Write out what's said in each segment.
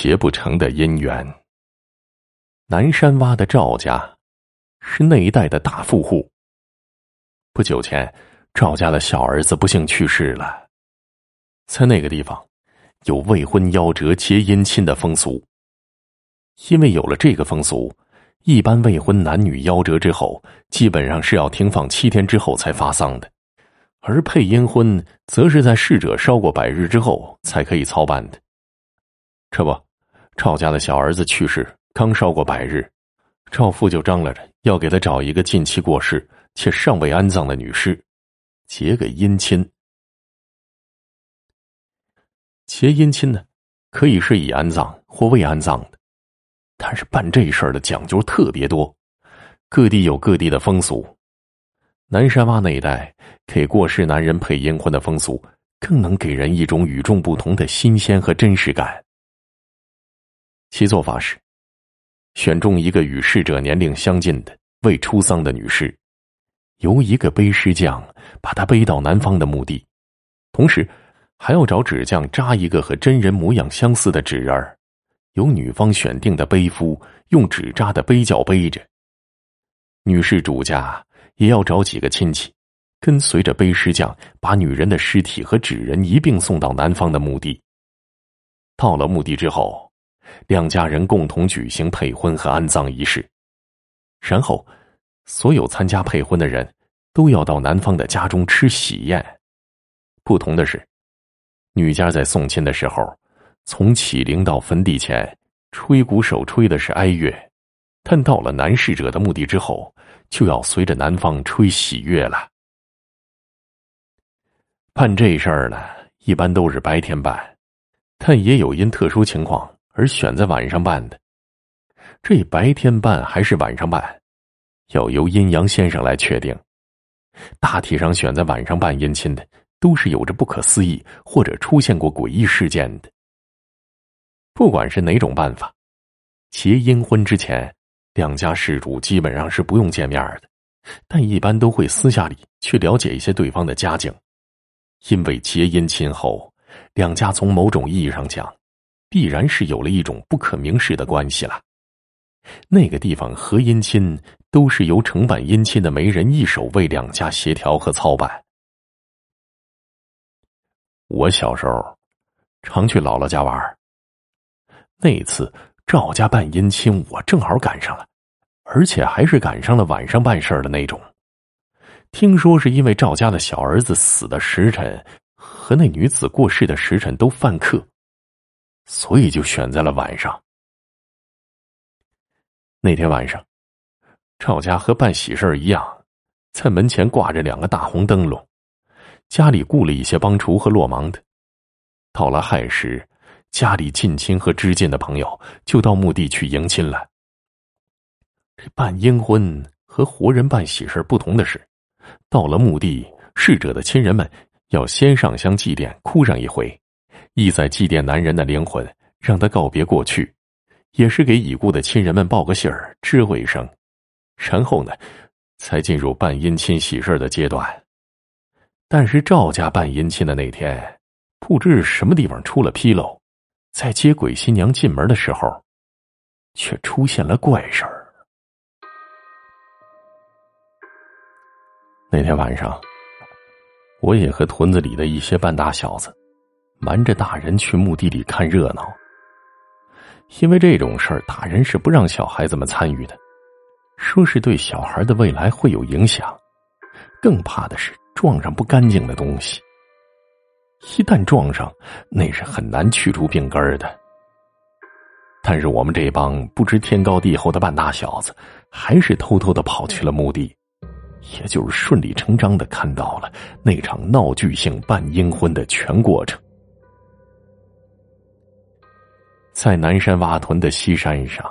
结不成的姻缘。南山洼的赵家是那一带的大富户。不久前，赵家的小儿子不幸去世了。在那个地方，有未婚夭折结姻亲的风俗。因为有了这个风俗，一般未婚男女夭折之后，基本上是要停放七天之后才发丧的。而配阴婚，则是在逝者烧过百日之后才可以操办的。这不，赵家的小儿子去世，刚烧过百日，赵父就张罗着要给他找一个近期过世且尚未安葬的女尸，结个姻亲。结姻亲呢，可以是已安葬或未安葬的，但是办这事儿的讲究特别多，各地有各地的风俗。南山洼那一带给过世男人配阴婚的风俗，更能给人一种与众不同的新鲜和真实感。其做法是，选中一个与逝者年龄相近的未出丧的女士，由一个背尸匠把她背到南方的墓地，同时还要找纸匠扎一个和真人模样相似的纸人儿，由女方选定的背夫用纸扎的背轿背着。女士主家。也要找几个亲戚，跟随着背尸匠，把女人的尸体和纸人一并送到南方的墓地。到了墓地之后，两家人共同举行配婚和安葬仪式，然后，所有参加配婚的人都要到男方的家中吃喜宴。不同的是，女家在送亲的时候，从起灵到坟地前，吹鼓手吹的是哀乐，但到了男逝者的墓地之后。就要随着男方吹喜乐了。办这事儿呢，一般都是白天办，但也有因特殊情况而选在晚上办的。这白天办还是晚上办，要由阴阳先生来确定。大体上选在晚上办姻亲的，都是有着不可思议或者出现过诡异事件的。不管是哪种办法，结阴婚之前。两家事主基本上是不用见面的，但一般都会私下里去了解一些对方的家境，因为结姻亲后，两家从某种意义上讲，必然是有了一种不可明示的关系了。那个地方和姻亲都是由承办姻亲的媒人一手为两家协调和操办。我小时候常去姥姥家玩，那次。赵家办姻亲，我正好赶上了，而且还是赶上了晚上办事的那种。听说是因为赵家的小儿子死的时辰和那女子过世的时辰都犯克，所以就选在了晚上。那天晚上，赵家和办喜事一样，在门前挂着两个大红灯笼，家里雇了一些帮厨和落忙的。到了亥时。家里近亲和知近的朋友就到墓地去迎亲了。这办阴婚和活人办喜事不同的是，到了墓地，逝者的亲人们要先上香祭奠，哭上一回，意在祭奠男人的灵魂，让他告别过去，也是给已故的亲人们报个信儿，知会一声。然后呢，才进入办姻亲喜事的阶段。但是赵家办姻亲的那天，不知是什么地方出了纰漏。在接鬼新娘进门的时候，却出现了怪事儿。那天晚上，我也和屯子里的一些半大小子，瞒着大人去墓地里看热闹。因为这种事儿，大人是不让小孩子们参与的，说是对小孩的未来会有影响，更怕的是撞上不干净的东西。一旦撞上，那是很难去除病根的。但是我们这帮不知天高地厚的半大小子，还是偷偷的跑去了墓地，也就是顺理成章的看到了那场闹剧性办阴婚的全过程。在南山洼屯的西山上，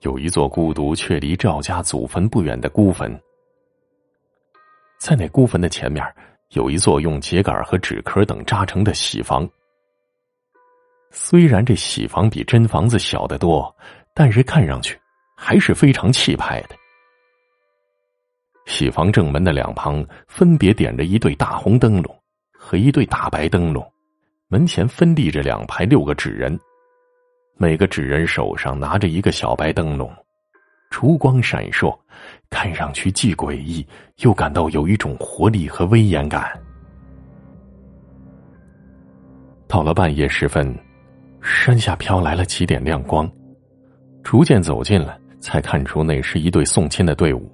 有一座孤独却离赵家祖坟不远的孤坟，在那孤坟的前面。有一座用秸秆和纸壳等扎成的喜房，虽然这喜房比真房子小得多，但是看上去还是非常气派的。喜房正门的两旁分别点着一对大红灯笼和一对大白灯笼，门前分立着两排六个纸人，每个纸人手上拿着一个小白灯笼，烛光闪烁，看上去既诡异又感到有一种活力和威严感。到了半夜时分，山下飘来了几点亮光，逐渐走近了，才看出那是一队送亲的队伍。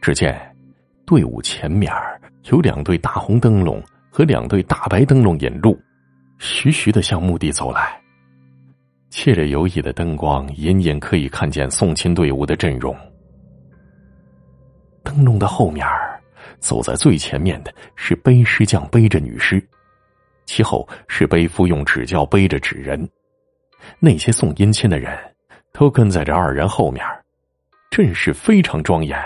只见队伍前面有两对大红灯笼和两对大白灯笼引路，徐徐的向墓地走来。借着游曳的灯光，隐隐可以看见送亲队伍的阵容。灯笼的后面，走在最前面的是背尸匠背着女尸。其后是背夫用纸轿背着纸人，那些送姻亲的人都跟在这二人后面，阵势非常庄严。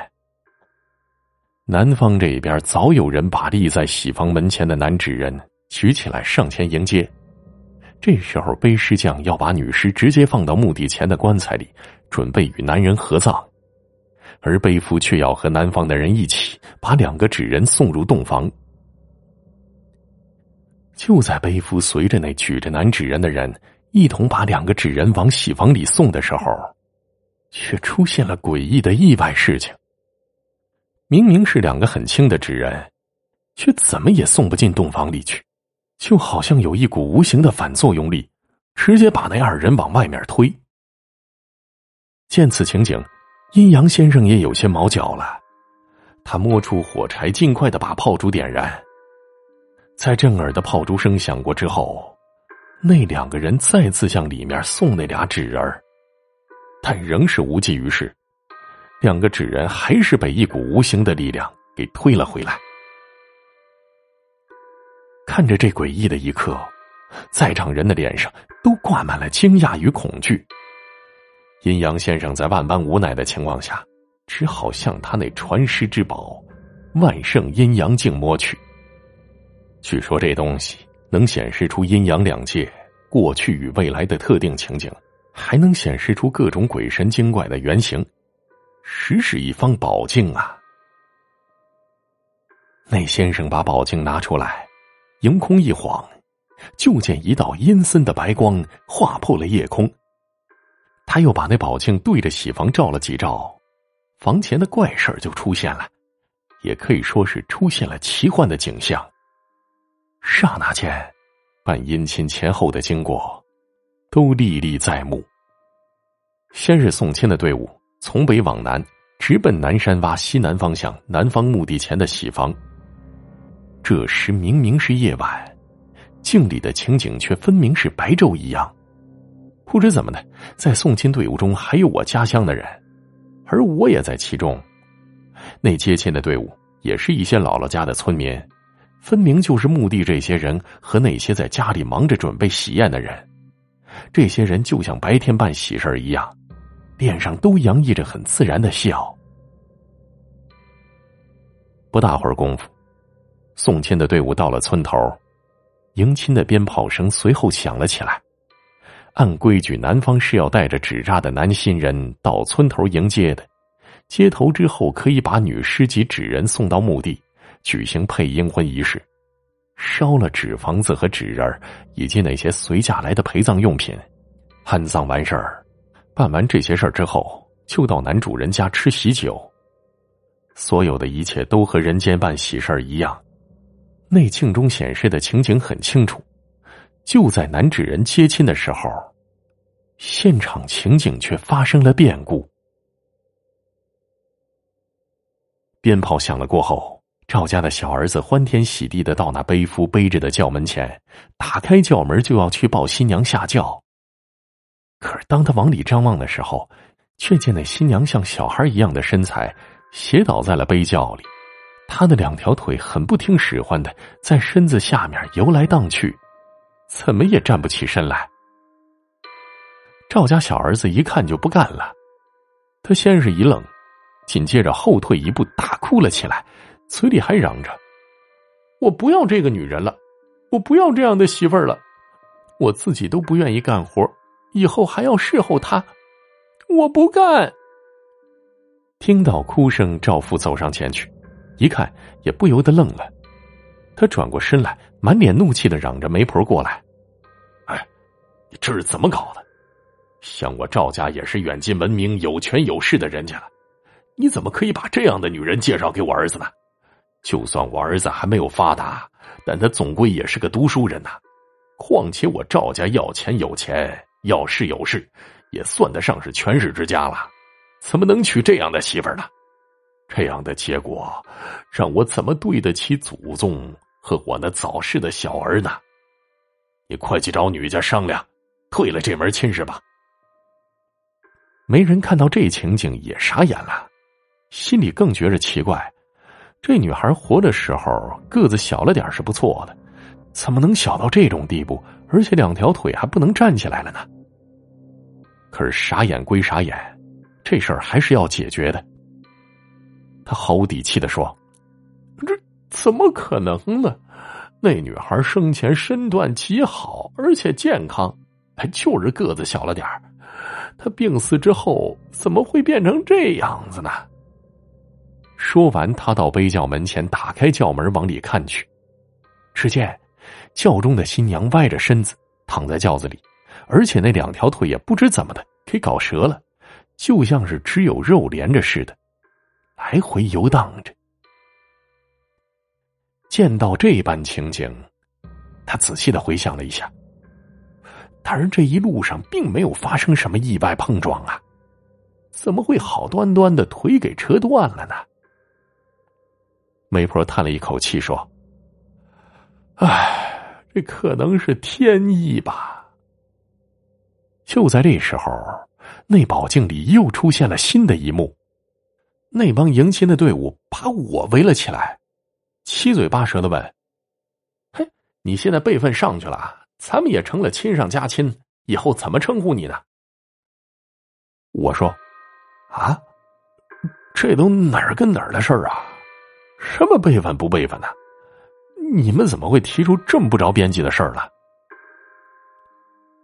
南方这边早有人把立在喜房门前的男纸人举起来上前迎接。这时候背尸匠要把女尸直接放到墓地前的棺材里，准备与男人合葬，而背夫却要和南方的人一起把两个纸人送入洞房。就在背夫随着那举着男纸人的人一同把两个纸人往喜房里送的时候，却出现了诡异的意外事情。明明是两个很轻的纸人，却怎么也送不进洞房里去，就好像有一股无形的反作用力，直接把那二人往外面推。见此情景，阴阳先生也有些毛脚了，他摸出火柴，尽快的把炮竹点燃。在震耳的炮竹声响过之后，那两个人再次向里面送那俩纸人但仍是无济于事。两个纸人还是被一股无形的力量给推了回来。看着这诡异的一刻，在场人的脸上都挂满了惊讶与恐惧。阴阳先生在万般无奈的情况下，只好向他那传世之宝——万圣阴阳镜摸去。据说这东西能显示出阴阳两界过去与未来的特定情景，还能显示出各种鬼神精怪的原型，实是一方宝镜啊！那先生把宝镜拿出来，迎空一晃，就见一道阴森的白光划破了夜空。他又把那宝镜对着喜房照了几照，房前的怪事就出现了，也可以说是出现了奇幻的景象。刹那间，办姻亲前后的经过都历历在目。先是送亲的队伍从北往南，直奔南山洼西南方向南方墓地前的喜房。这时明明是夜晚，镜里的情景却分明是白昼一样。不知怎么的，在送亲队伍中还有我家乡的人，而我也在其中。那接亲的队伍也是一些姥姥家的村民。分明就是墓地这些人和那些在家里忙着准备喜宴的人，这些人就像白天办喜事一样，脸上都洋溢着很自然的笑。不大会儿功夫，送亲的队伍到了村头，迎亲的鞭炮声随后响了起来。按规矩，男方是要带着纸扎的男新人到村头迎接的，接头之后可以把女尸及纸人送到墓地。举行配阴婚仪式，烧了纸房子和纸人以及那些随嫁来的陪葬用品，安葬完事儿，办完这些事儿之后，就到男主人家吃喜酒。所有的一切都和人间办喜事儿一样。内镜中显示的情景很清楚，就在男纸人接亲的时候，现场情景却发生了变故。鞭炮响了过后。赵家的小儿子欢天喜地的到那背夫背着的轿门前，打开轿门就要去抱新娘下轿。可是当他往里张望的时候，却见那新娘像小孩一样的身材斜倒在了背轿里，他的两条腿很不听使唤的在身子下面游来荡去，怎么也站不起身来。赵家小儿子一看就不干了，他先是一愣，紧接着后退一步，大哭了起来。嘴里还嚷着：“我不要这个女人了，我不要这样的媳妇儿了，我自己都不愿意干活，以后还要侍候她，我不干。”听到哭声，赵父走上前去，一看也不由得愣了。他转过身来，满脸怒气的嚷着：“媒婆过来！”哎，你这是怎么搞的？像我赵家也是远近闻名、有权有势的人家了，你怎么可以把这样的女人介绍给我儿子呢？就算我儿子还没有发达，但他总归也是个读书人呐。况且我赵家要钱有钱，要势有势，也算得上是权势之家了，怎么能娶这样的媳妇呢？这样的结果，让我怎么对得起祖宗和我那早逝的小儿呢？你快去找女家商量，退了这门亲事吧。没人看到这情景也傻眼了，心里更觉着奇怪：这女孩活的时候个子小了点是不错的。怎么能小到这种地步？而且两条腿还不能站起来了呢？可是傻眼归傻眼，这事儿还是要解决的。他毫无底气的说：“这怎么可能呢？那女孩生前身段极好，而且健康，就是个子小了点儿。她病死之后，怎么会变成这样子呢？”说完，他到背轿门前，打开轿门往里看去，只见。轿中的新娘歪着身子躺在轿子里，而且那两条腿也不知怎么的给搞折了，就像是只有肉连着似的，来回游荡着。见到这般情景，他仔细的回想了一下，但是这一路上并没有发生什么意外碰撞啊，怎么会好端端的腿给折断了呢？媒婆叹了一口气说：“唉。”这可能是天意吧。就在这时候，那宝镜里又出现了新的一幕，那帮迎亲的队伍把我围了起来，七嘴八舌的问：“嘿，你现在辈分上去了，咱们也成了亲上加亲，以后怎么称呼你呢？”我说：“啊，这都哪儿跟哪儿的事儿啊？什么辈分不辈分的？”你们怎么会提出这么不着边际的事儿呢？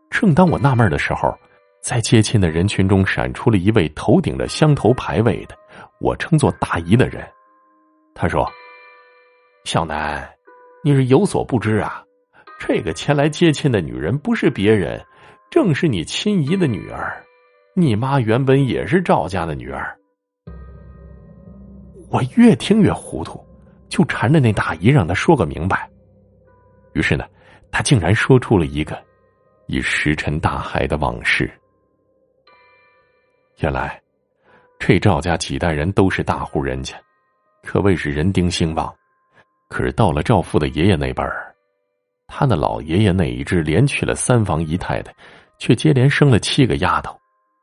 正当我纳闷的时候，在接亲的人群中闪出了一位头顶着香头牌位的，我称作大姨的人。他说：“小南，你是有所不知啊，这个前来接亲的女人不是别人，正是你亲姨的女儿。你妈原本也是赵家的女儿。”我越听越糊涂。就缠着那大姨让他说个明白。于是呢，他竟然说出了一个已石沉大海的往事。原来，这赵家几代人都是大户人家，可谓是人丁兴旺。可是到了赵父的爷爷那辈儿，他那老爷爷那一支连娶了三房姨太太，却接连生了七个丫头，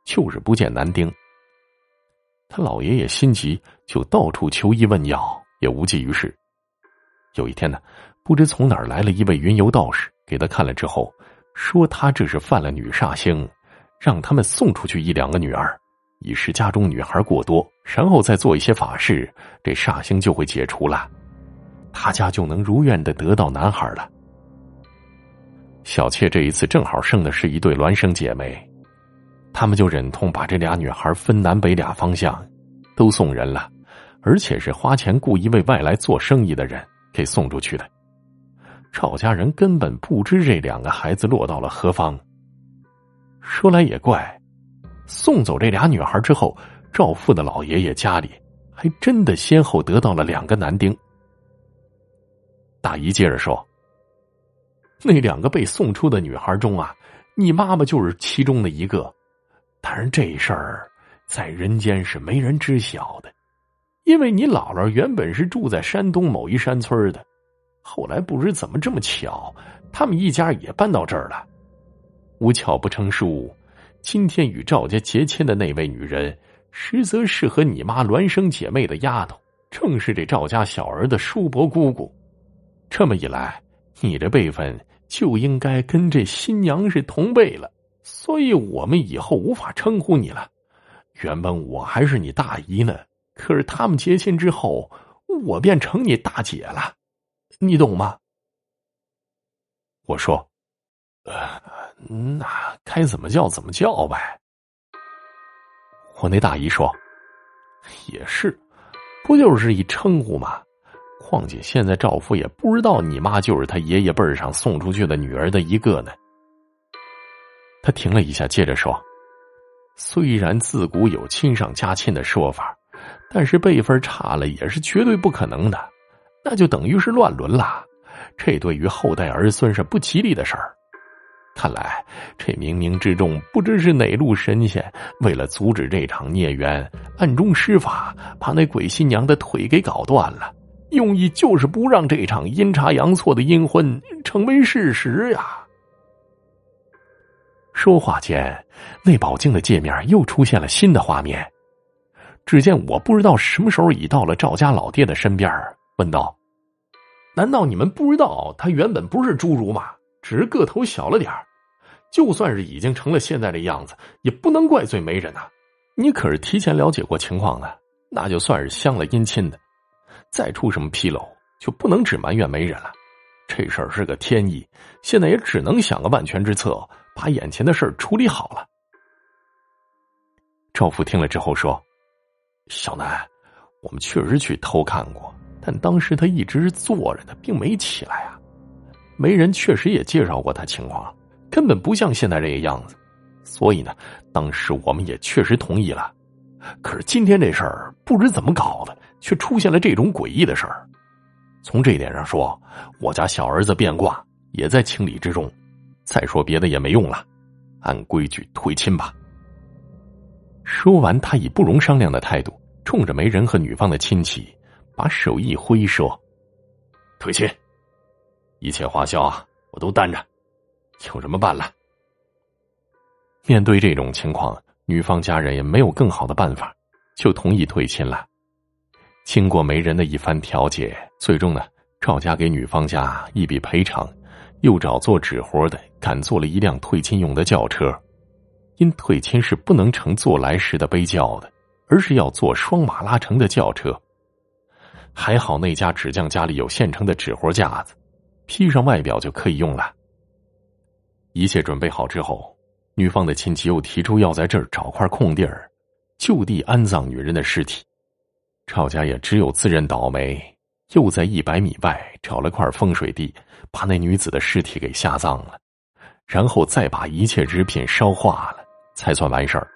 就是不见男丁。他老爷爷心急，就到处求医问药。也无济于事。有一天呢，不知从哪儿来了一位云游道士，给他看了之后，说他这是犯了女煞星，让他们送出去一两个女儿，以示家中女孩过多，然后再做一些法事，这煞星就会解除了，他家就能如愿的得到男孩了。小妾这一次正好生的是一对孪生姐妹，他们就忍痛把这俩女孩分南北俩方向，都送人了。而且是花钱雇一位外来做生意的人给送出去的，赵家人根本不知这两个孩子落到了何方。说来也怪，送走这俩女孩之后，赵父的老爷爷家里还真的先后得到了两个男丁。大姨接着说：“那两个被送出的女孩中啊，你妈妈就是其中的一个，但是这事儿在人间是没人知晓的。”因为你姥姥原本是住在山东某一山村的，后来不知怎么这么巧，他们一家也搬到这儿了。无巧不成书，今天与赵家结亲的那位女人，实则是和你妈孪生姐妹的丫头，正是这赵家小儿的叔伯姑姑。这么一来，你这辈分就应该跟这新娘是同辈了，所以我们以后无法称呼你了。原本我还是你大姨呢。可是他们结亲之后，我便成你大姐了，你懂吗？我说：“那该怎么叫怎么叫呗。”我那大姨说：“也是，不就是一称呼吗？况且现在赵福也不知道你妈就是他爷爷辈上送出去的女儿的一个呢。”他停了一下，接着说：“虽然自古有亲上加亲的说法，但是辈分差了也是绝对不可能的，那就等于是乱伦了。这对于后代儿孙是不吉利的事儿。看来这冥冥之中不知是哪路神仙，为了阻止这场孽缘，暗中施法，把那鬼新娘的腿给搞断了。”用意就是不让这场阴差阳错的阴婚成为事实呀！说话间，那宝镜的界面又出现了新的画面。只见我不知道什么时候已到了赵家老爹的身边，问道：“难道你们不知道他原本不是侏儒吗？只是个头小了点就算是已经成了现在的样子，也不能怪罪媒人呐。你可是提前了解过情况的，那就算是相了姻亲的。”再出什么纰漏，就不能只埋怨媒人了。这事儿是个天意，现在也只能想个万全之策，把眼前的事儿处理好了。赵父听了之后说：“小南，我们确实去偷看过，但当时他一直坐着的，并没起来啊。媒人确实也介绍过他情况，根本不像现在这个样子。所以呢，当时我们也确实同意了。可是今天这事儿不知怎么搞的。”却出现了这种诡异的事儿，从这一点上说，我家小儿子变卦也在情理之中。再说别的也没用了，按规矩退亲吧。说完，他以不容商量的态度，冲着媒人和女方的亲戚，把手一挥说：“退亲，一切花销啊，我都担着，有什么办了。”面对这种情况，女方家人也没有更好的办法，就同意退亲了。经过媒人的一番调解，最终呢，赵家给女方家一笔赔偿，又找做纸活的赶做了一辆退亲用的轿车。因退亲是不能乘坐来时的背轿的，而是要坐双马拉成的轿车。还好那家纸匠家里有现成的纸活架子，披上外表就可以用了。一切准备好之后，女方的亲戚又提出要在这儿找块空地儿，就地安葬女人的尸体。赵家也只有自认倒霉，又在一百米外找了块风水地，把那女子的尸体给下葬了，然后再把一切纸品烧化了，才算完事儿。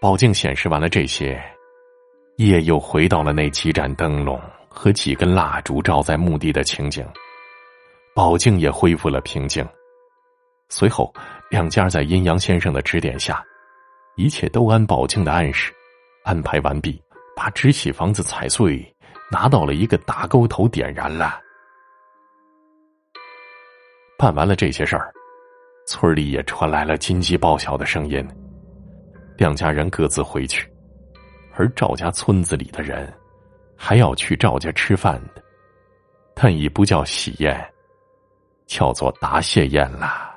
宝镜显示完了这些，夜又回到了那几盏灯笼和几根蜡烛照在墓地的情景，宝镜也恢复了平静。随后，两家在阴阳先生的指点下，一切都按宝镜的暗示。安排完毕，把纸起房子踩碎，拿到了一个大沟头点燃了。办完了这些事儿，村里也传来了金鸡报晓的声音。两家人各自回去，而赵家村子里的人还要去赵家吃饭的，但已不叫喜宴，叫做答谢宴了。